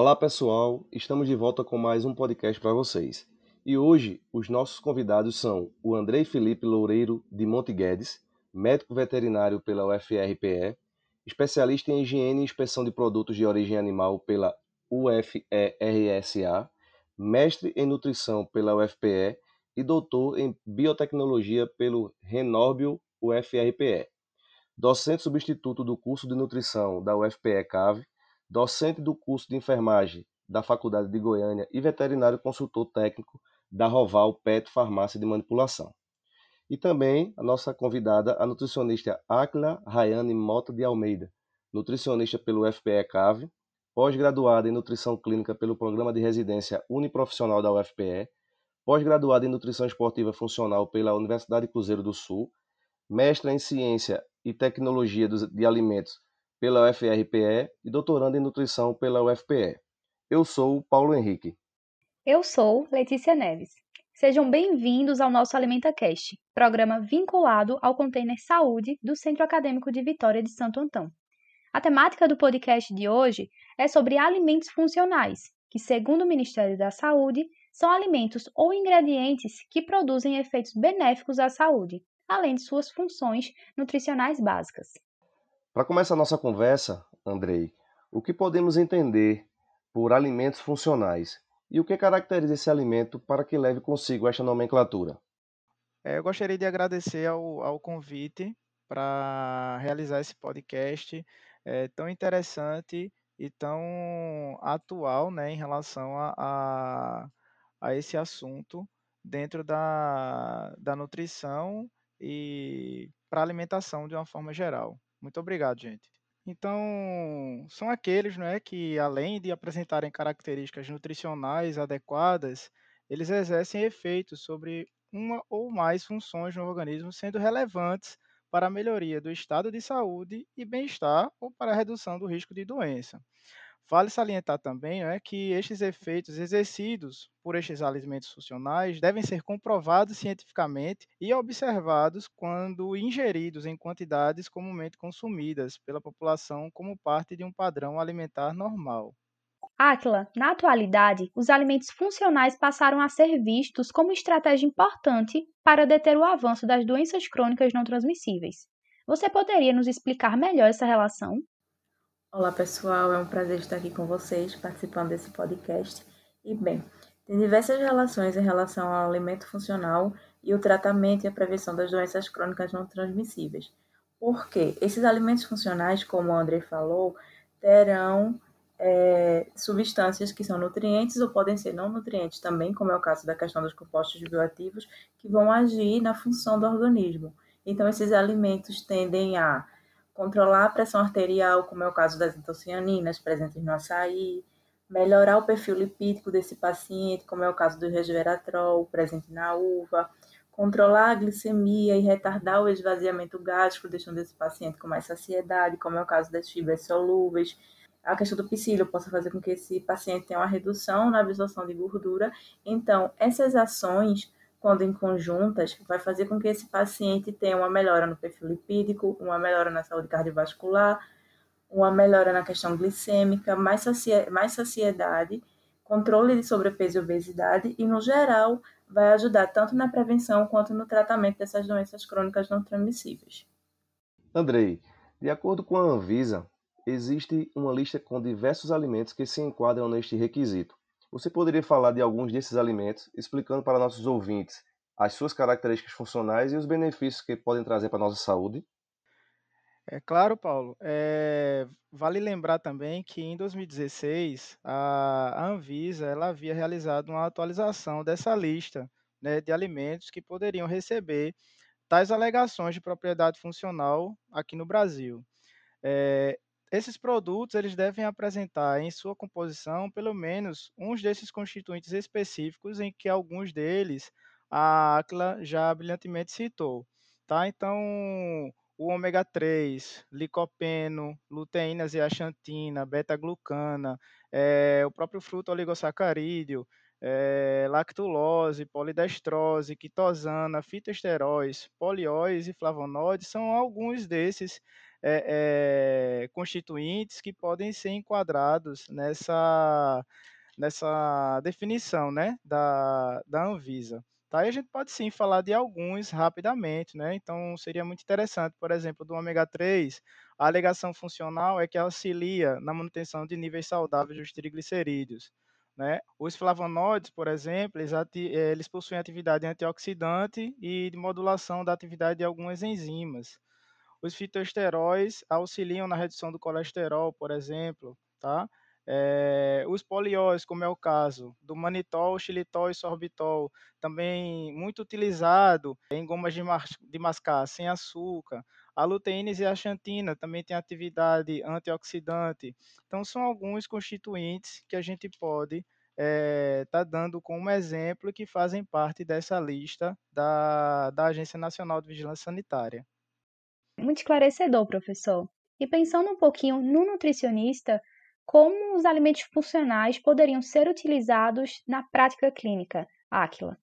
Olá pessoal, estamos de volta com mais um podcast para vocês. E hoje os nossos convidados são o Andrei Felipe Loureiro de Monte Guedes, médico veterinário pela UFRPE, especialista em higiene e inspeção de produtos de origem animal pela UFERSA, mestre em nutrição pela UFPE e doutor em biotecnologia pelo Renorbio UFRPE, docente substituto do curso de nutrição da UFPE CAVE docente do curso de enfermagem da Faculdade de Goiânia e veterinário consultor técnico da Roval Pet Farmácia de Manipulação. E também a nossa convidada, a nutricionista Akla Rayane Mota de Almeida, nutricionista pelo FPE CAVE, pós-graduada em nutrição clínica pelo Programa de Residência Uniprofissional da UFPE, pós-graduada em nutrição esportiva funcional pela Universidade Cruzeiro do Sul, mestra em ciência e tecnologia de alimentos pela UFRPE e doutorando em nutrição pela UFPE. Eu sou Paulo Henrique. Eu sou Letícia Neves. Sejam bem-vindos ao nosso AlimentaCast, programa vinculado ao container Saúde do Centro Acadêmico de Vitória de Santo Antão. A temática do podcast de hoje é sobre alimentos funcionais, que, segundo o Ministério da Saúde, são alimentos ou ingredientes que produzem efeitos benéficos à saúde, além de suas funções nutricionais básicas. Para começar a nossa conversa, Andrei, o que podemos entender por alimentos funcionais e o que caracteriza esse alimento para que leve consigo esta nomenclatura? É, eu gostaria de agradecer ao, ao convite para realizar esse podcast é, tão interessante e tão atual né, em relação a, a, a esse assunto dentro da, da nutrição e para alimentação de uma forma geral. Muito obrigado, gente. Então, são aqueles né, que, além de apresentarem características nutricionais adequadas, eles exercem efeitos sobre uma ou mais funções no organismo, sendo relevantes para a melhoria do estado de saúde e bem-estar ou para a redução do risco de doença. Vale salientar também né, que estes efeitos exercidos por estes alimentos funcionais devem ser comprovados cientificamente e observados quando ingeridos em quantidades comumente consumidas pela população como parte de um padrão alimentar normal. Atla, na atualidade, os alimentos funcionais passaram a ser vistos como estratégia importante para deter o avanço das doenças crônicas não transmissíveis. Você poderia nos explicar melhor essa relação? Olá pessoal, é um prazer estar aqui com vocês participando desse podcast. E bem, tem diversas relações em relação ao alimento funcional e o tratamento e a prevenção das doenças crônicas não transmissíveis. Porque esses alimentos funcionais, como o André falou, terão é, substâncias que são nutrientes ou podem ser não nutrientes também, como é o caso da questão dos compostos bioativos, que vão agir na função do organismo. Então, esses alimentos tendem a controlar a pressão arterial, como é o caso das antocianinas presentes no açaí, melhorar o perfil lipídico desse paciente, como é o caso do resveratrol presente na uva, controlar a glicemia e retardar o esvaziamento gástrico, deixando esse paciente com mais saciedade, como é o caso das fibras solúveis. A questão do psílio possa fazer com que esse paciente tenha uma redução na absorção de gordura. Então, essas ações quando em conjuntas, vai fazer com que esse paciente tenha uma melhora no perfil lipídico, uma melhora na saúde cardiovascular, uma melhora na questão glicêmica, mais, mais saciedade, controle de sobrepeso e obesidade e, no geral, vai ajudar tanto na prevenção quanto no tratamento dessas doenças crônicas não transmissíveis. Andrei, de acordo com a Anvisa, existe uma lista com diversos alimentos que se enquadram neste requisito. Você poderia falar de alguns desses alimentos, explicando para nossos ouvintes as suas características funcionais e os benefícios que podem trazer para a nossa saúde? É claro, Paulo. É, vale lembrar também que em 2016 a Anvisa ela havia realizado uma atualização dessa lista né, de alimentos que poderiam receber tais alegações de propriedade funcional aqui no Brasil. É, esses produtos eles devem apresentar em sua composição pelo menos uns desses constituintes específicos em que alguns deles a ACLA já brilhantemente citou. Tá? Então, o ômega 3, licopeno, luteína zeaxantina, beta-glucana, é, o próprio fruto oligosacarídeo, é, lactulose, polidestrose, quitosana, fitoesteróis, polióis e flavonoides são alguns desses é, é, constituintes que podem ser enquadrados nessa, nessa definição né, da, da Anvisa. Tá? E a gente pode sim falar de alguns rapidamente, né? Então seria muito interessante, por exemplo, do ômega 3, a alegação funcional é que auxilia na manutenção de níveis saudáveis dos triglicerídeos. Né? Os flavonoides, por exemplo, eles, eh, eles possuem atividade antioxidante e de modulação da atividade de algumas enzimas. Os fitoesteróis auxiliam na redução do colesterol, por exemplo, tá? É, os polióis, como é o caso do manitol, xilitol e sorbitol, também muito utilizado em gomas de, de mascar sem açúcar. A luteína e a xantina também tem atividade antioxidante. Então, são alguns constituintes que a gente pode é, tá dando como exemplo que fazem parte dessa lista da, da Agência Nacional de Vigilância Sanitária. Muito esclarecedor, professor. E pensando um pouquinho no nutricionista, como os alimentos funcionais poderiam ser utilizados na prática clínica? Áquila.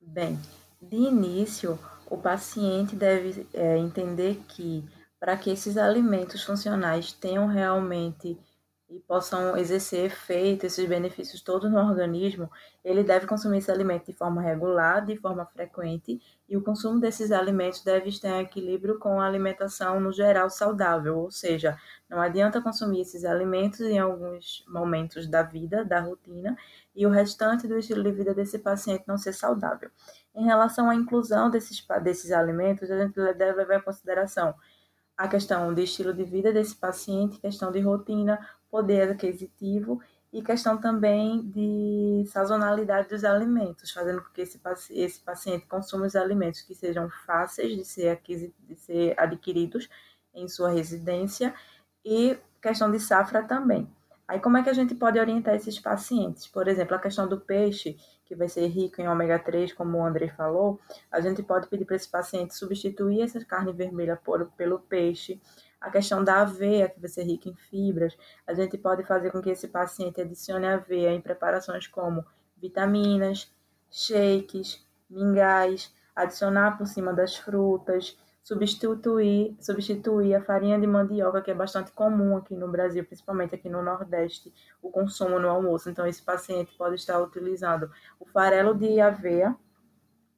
Bem, de início, o paciente deve é, entender que para que esses alimentos funcionais tenham realmente e possam exercer efeito, esses benefícios todos no organismo, ele deve consumir esse alimento de forma regular, de forma frequente, e o consumo desses alimentos deve estar em equilíbrio com a alimentação no geral saudável, ou seja, não adianta consumir esses alimentos em alguns momentos da vida, da rotina, e o restante do estilo de vida desse paciente não ser saudável. Em relação à inclusão desses, desses alimentos, a gente deve levar em consideração a questão de estilo de vida desse paciente, questão de rotina, poder aquisitivo e questão também de sazonalidade dos alimentos, fazendo com que esse, esse paciente consuma os alimentos que sejam fáceis de ser, de ser adquiridos em sua residência e questão de safra também. Aí, como é que a gente pode orientar esses pacientes? Por exemplo, a questão do peixe, que vai ser rico em ômega 3, como o André falou, a gente pode pedir para esse paciente substituir essa carne vermelha por, pelo peixe. A questão da aveia, que vai ser rica em fibras, a gente pode fazer com que esse paciente adicione aveia em preparações como vitaminas, shakes, mingais, adicionar por cima das frutas, substituir, substituir a farinha de mandioca, que é bastante comum aqui no Brasil, principalmente aqui no Nordeste, o consumo no almoço. Então, esse paciente pode estar utilizando o farelo de aveia,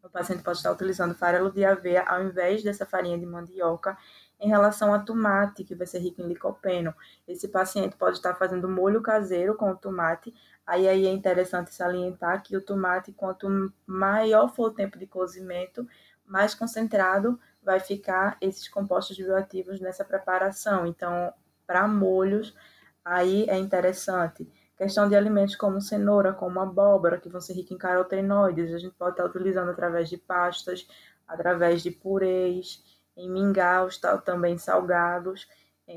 o paciente pode estar utilizando farelo de aveia ao invés dessa farinha de mandioca. Em relação a tomate, que vai ser rico em licopeno, esse paciente pode estar fazendo molho caseiro com o tomate. Aí, aí é interessante salientar que o tomate, quanto maior for o tempo de cozimento, mais concentrado vai ficar esses compostos bioativos nessa preparação. Então, para molhos, aí é interessante. Questão de alimentos como cenoura, como abóbora, que vão ser ricos em carotenoides, a gente pode estar utilizando através de pastas, através de purês, em mingaus, também salgados,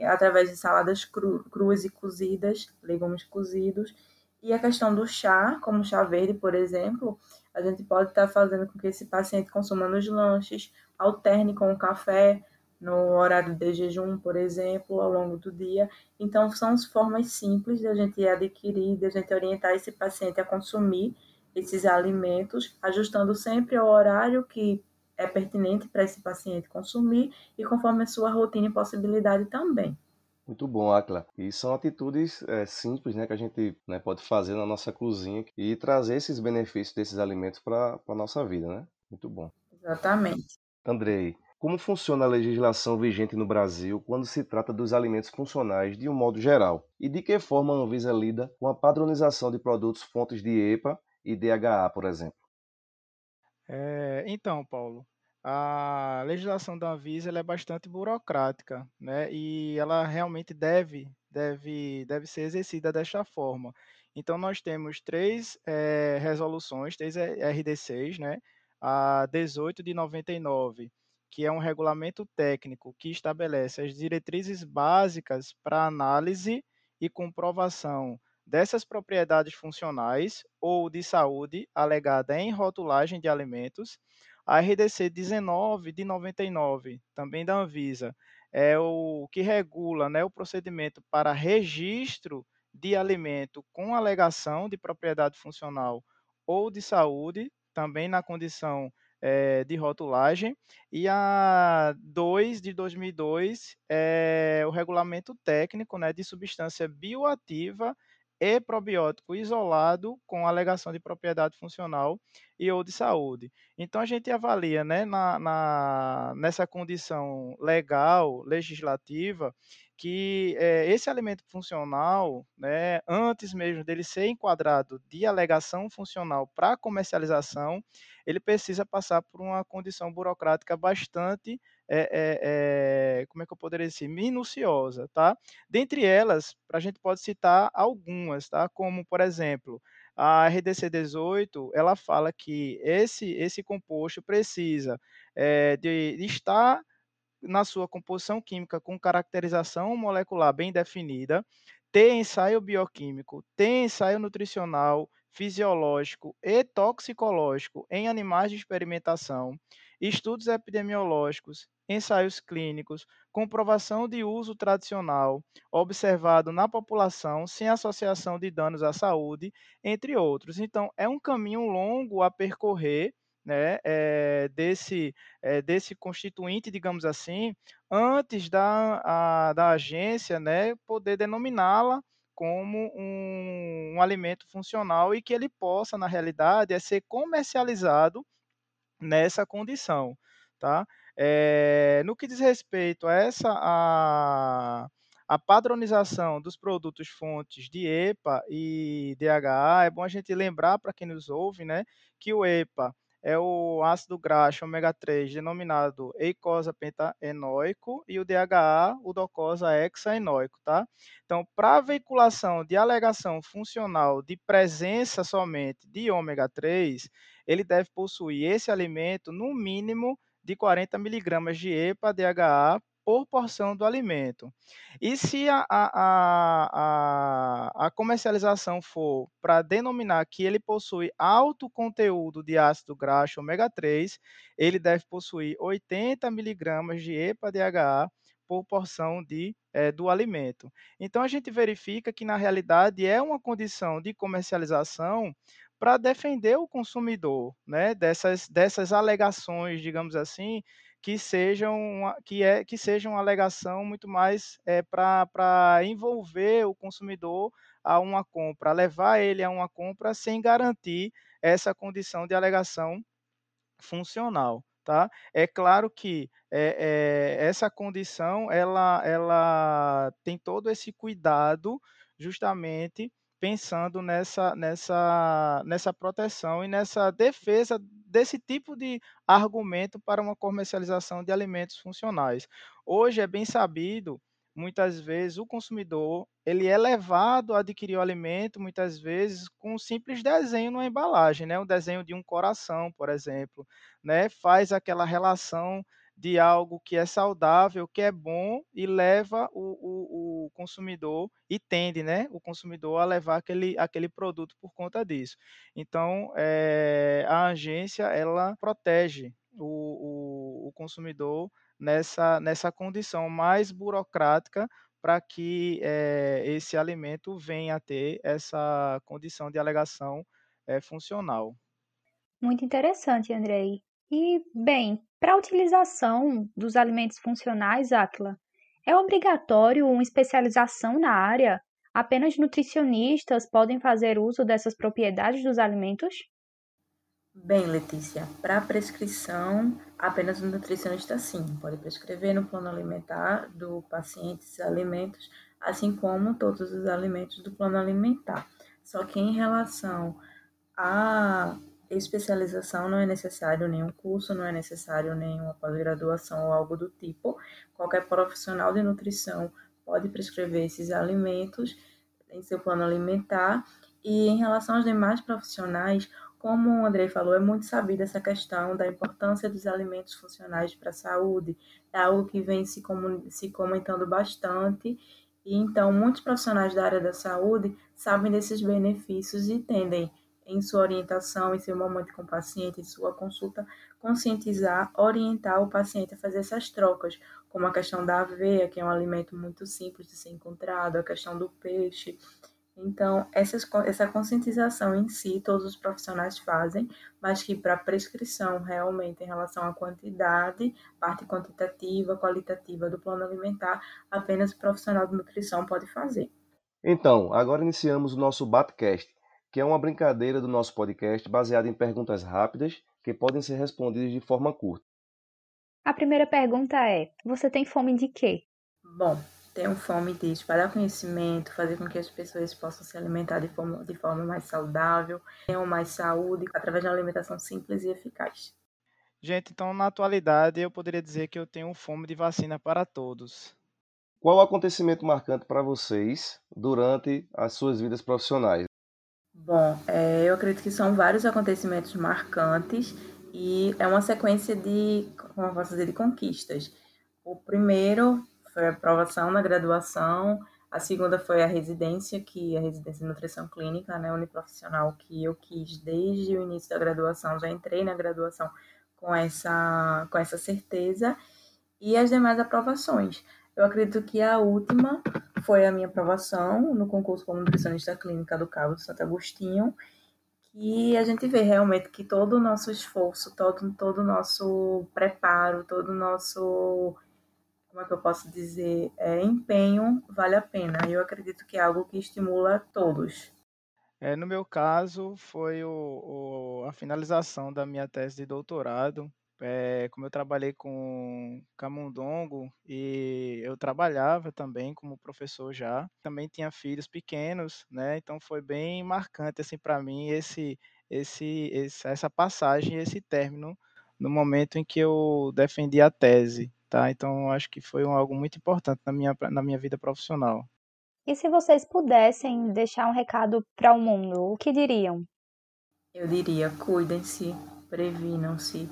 através de saladas cru, cruas e cozidas, legumes cozidos. E a questão do chá, como chá verde, por exemplo, a gente pode estar fazendo com que esse paciente consuma nos lanches, alterne com o café no horário de jejum, por exemplo, ao longo do dia. Então, são as formas simples de a gente adquirir, de a gente orientar esse paciente a consumir esses alimentos, ajustando sempre ao horário que é pertinente para esse paciente consumir e conforme a sua rotina e possibilidade também. Muito bom, Akla. E são atitudes é, simples né, que a gente né, pode fazer na nossa cozinha e trazer esses benefícios desses alimentos para a nossa vida, né? Muito bom. Exatamente. Andrei, como funciona a legislação vigente no Brasil quando se trata dos alimentos funcionais de um modo geral? E de que forma a Anvisa lida com a padronização de produtos fontes de EPA e DHA, por exemplo? É, então, Paulo, a legislação da Anvisa é bastante burocrática, né? E ela realmente deve, deve, deve ser exercida desta forma. Então, nós temos três é, resoluções, três RDCs, né? A 18 de 99, que é um regulamento técnico que estabelece as diretrizes básicas para análise e comprovação dessas propriedades funcionais ou de saúde alegada em rotulagem de alimentos. A RDC 19 de 99, também da Anvisa, é o que regula né, o procedimento para registro de alimento com alegação de propriedade funcional ou de saúde, também na condição é, de rotulagem, e a 2 de 2002 é o regulamento técnico né, de substância bioativa e probiótico isolado com alegação de propriedade funcional e ou de saúde. Então a gente avalia, né, na, na nessa condição legal, legislativa, que é, esse alimento funcional, né, antes mesmo dele ser enquadrado de alegação funcional para comercialização, ele precisa passar por uma condição burocrática bastante é, é, é, como é que eu poderia dizer, minuciosa, tá? Dentre elas, a gente pode citar algumas, tá? Como, por exemplo, a RDC 18, ela fala que esse, esse composto precisa é, de, de estar na sua composição química com caracterização molecular bem definida, ter ensaio bioquímico, ter ensaio nutricional, fisiológico e toxicológico em animais de experimentação, estudos epidemiológicos, ensaios clínicos, comprovação de uso tradicional observado na população sem associação de danos à saúde, entre outros. Então, é um caminho longo a percorrer. Né, é, desse, é, desse constituinte, digamos assim, antes da, a, da agência né, poder denominá-la como um, um, alimento funcional e que ele possa, na realidade, é ser comercializado nessa condição, tá? É, no que diz respeito a essa a, a padronização dos produtos fontes de EPA e DHA, é bom a gente lembrar para quem nos ouve, né, que o EPA é o ácido graxo ômega 3 denominado eicosa pentaenóico e o DHA, o docosa hexaenóico, tá? Então, para veiculação de alegação funcional de presença somente de ômega 3, ele deve possuir esse alimento no mínimo de 40 miligramas de EPA-DHA por porção do alimento. E se a, a, a, a comercialização for para denominar que ele possui alto conteúdo de ácido graxo ômega 3, ele deve possuir 80 miligramas de EPA-DHA por porção de, é, do alimento. Então, a gente verifica que, na realidade, é uma condição de comercialização para defender o consumidor, né, dessas, dessas alegações, digamos assim, que sejam que é que sejam uma alegação muito mais é, para envolver o consumidor a uma compra, levar ele a uma compra sem garantir essa condição de alegação funcional, tá? É claro que é, é, essa condição ela ela tem todo esse cuidado justamente pensando nessa, nessa, nessa proteção e nessa defesa desse tipo de argumento para uma comercialização de alimentos funcionais. Hoje é bem sabido, muitas vezes o consumidor ele é levado a adquirir o alimento, muitas vezes com um simples desenho na embalagem, né? um desenho de um coração, por exemplo, né? faz aquela relação de algo que é saudável, que é bom e leva o, o, o, consumidor e tende, né, o consumidor a levar aquele, aquele produto por conta disso. Então, é, a agência ela protege o, o, consumidor nessa, nessa condição mais burocrática para que é, esse alimento venha a ter essa condição de alegação é, funcional. Muito interessante, Andrei. E, bem, para a utilização dos alimentos funcionais, Aquila, é obrigatório uma especialização na área? Apenas nutricionistas podem fazer uso dessas propriedades dos alimentos? Bem, Letícia, para prescrição, apenas o nutricionista sim, pode prescrever no plano alimentar do paciente esses alimentos, assim como todos os alimentos do plano alimentar. Só que em relação a especialização, não é necessário nenhum curso, não é necessário nenhuma pós-graduação ou algo do tipo. Qualquer profissional de nutrição pode prescrever esses alimentos em seu plano alimentar. E em relação aos demais profissionais, como o Andrei falou, é muito sabida essa questão da importância dos alimentos funcionais para a saúde. É algo que vem se, se comentando bastante. E então, muitos profissionais da área da saúde sabem desses benefícios e tendem, em sua orientação, em seu momento com o paciente, em sua consulta, conscientizar, orientar o paciente a fazer essas trocas, como a questão da aveia, que é um alimento muito simples de ser encontrado, a questão do peixe, então, essas, essa conscientização em si, todos os profissionais fazem, mas que para prescrição realmente em relação à quantidade, parte quantitativa, qualitativa do plano alimentar, apenas o profissional de nutrição pode fazer. Então, agora iniciamos o nosso Batcast, que é uma brincadeira do nosso podcast baseada em perguntas rápidas que podem ser respondidas de forma curta. A primeira pergunta é: você tem fome de quê? Bom, tenho fome de espalhar conhecimento, fazer com que as pessoas possam se alimentar de forma, de forma mais saudável, tenham mais saúde, através de uma alimentação simples e eficaz. Gente, então na atualidade eu poderia dizer que eu tenho fome de vacina para todos. Qual o acontecimento marcante para vocês durante as suas vidas profissionais? Bom, é, eu acredito que são vários acontecimentos marcantes e é uma sequência de, como eu posso dizer, de conquistas. O primeiro foi a aprovação na graduação, a segunda foi a residência, que a residência de nutrição clínica, né, uniprofissional, que eu quis desde o início da graduação, já entrei na graduação com essa, com essa certeza, e as demais aprovações. Eu acredito que a última foi a minha aprovação no concurso como nutricionista clínica do Cabo de Santo Agostinho, que a gente vê realmente que todo o nosso esforço, todo, todo o nosso preparo, todo o nosso como é que eu posso dizer, é, empenho vale a pena. Eu acredito que é algo que estimula todos. É, no meu caso, foi o, o, a finalização da minha tese de doutorado. É, como eu trabalhei com camundongo e eu trabalhava também como professor já, também tinha filhos pequenos, né? Então foi bem marcante assim para mim esse, esse, esse, essa passagem, esse término no momento em que eu defendi a tese tá? Então acho que foi um, algo muito importante na minha, na minha vida profissional. E se vocês pudessem deixar um recado para o mundo, o que diriam? Eu diria, cuidem-se, previnam-se,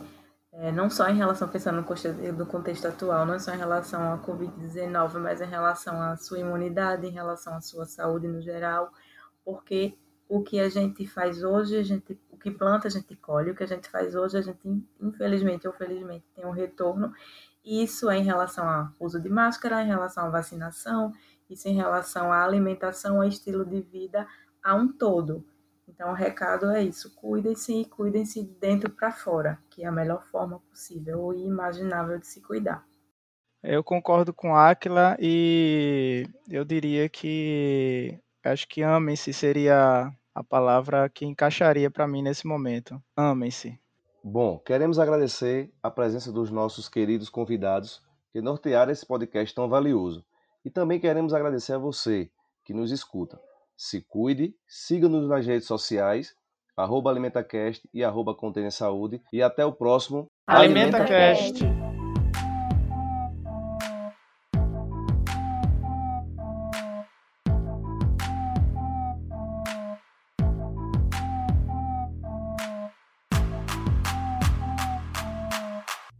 é, não só em relação, pensando no contexto, no contexto atual, não só em relação à Covid-19, mas em relação à sua imunidade, em relação à sua saúde no geral, porque o que a gente faz hoje, a gente, o que planta a gente colhe, o que a gente faz hoje, a gente, infelizmente ou felizmente, tem um retorno, isso é em relação ao uso de máscara, em relação à vacinação, isso em relação à alimentação, ao estilo de vida, a um todo. Então, o recado é isso: cuidem-se e cuidem-se dentro para fora, que é a melhor forma possível e imaginável de se cuidar. Eu concordo com Aquila e eu diria que acho que amem-se seria a palavra que encaixaria para mim nesse momento. Amem-se. Bom, queremos agradecer a presença dos nossos queridos convidados que nortearam esse podcast tão valioso. E também queremos agradecer a você que nos escuta. Se cuide, siga-nos nas redes sociais, arroba AlimentaCast e arroba Saúde. E até o próximo AlimentaCast.